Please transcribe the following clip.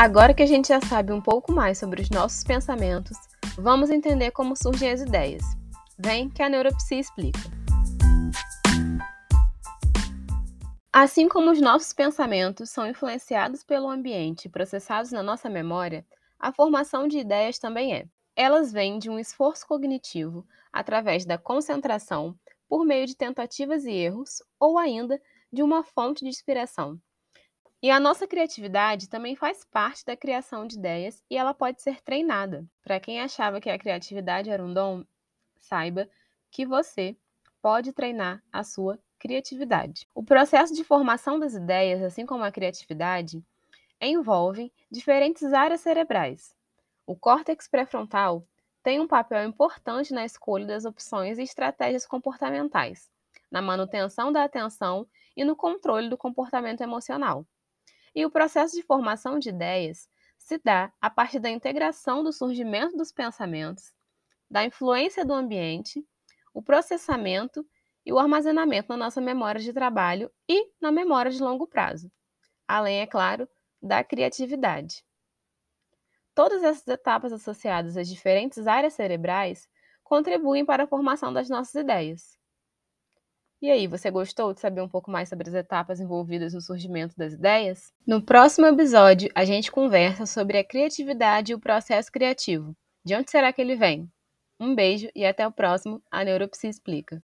Agora que a gente já sabe um pouco mais sobre os nossos pensamentos, vamos entender como surgem as ideias. Vem que a neuropsia explica. Assim como os nossos pensamentos são influenciados pelo ambiente e processados na nossa memória, a formação de ideias também é. Elas vêm de um esforço cognitivo através da concentração por meio de tentativas e erros ou ainda de uma fonte de inspiração. E a nossa criatividade também faz parte da criação de ideias e ela pode ser treinada. Para quem achava que a criatividade era um dom, saiba que você pode treinar a sua criatividade. O processo de formação das ideias, assim como a criatividade, envolve diferentes áreas cerebrais. O córtex pré-frontal tem um papel importante na escolha das opções e estratégias comportamentais, na manutenção da atenção e no controle do comportamento emocional. E o processo de formação de ideias se dá a partir da integração do surgimento dos pensamentos, da influência do ambiente, o processamento e o armazenamento na nossa memória de trabalho e na memória de longo prazo, além, é claro, da criatividade. Todas essas etapas associadas às diferentes áreas cerebrais contribuem para a formação das nossas ideias. E aí, você gostou de saber um pouco mais sobre as etapas envolvidas no surgimento das ideias? No próximo episódio, a gente conversa sobre a criatividade e o processo criativo. De onde será que ele vem? Um beijo e até o próximo A Neuropsia Explica.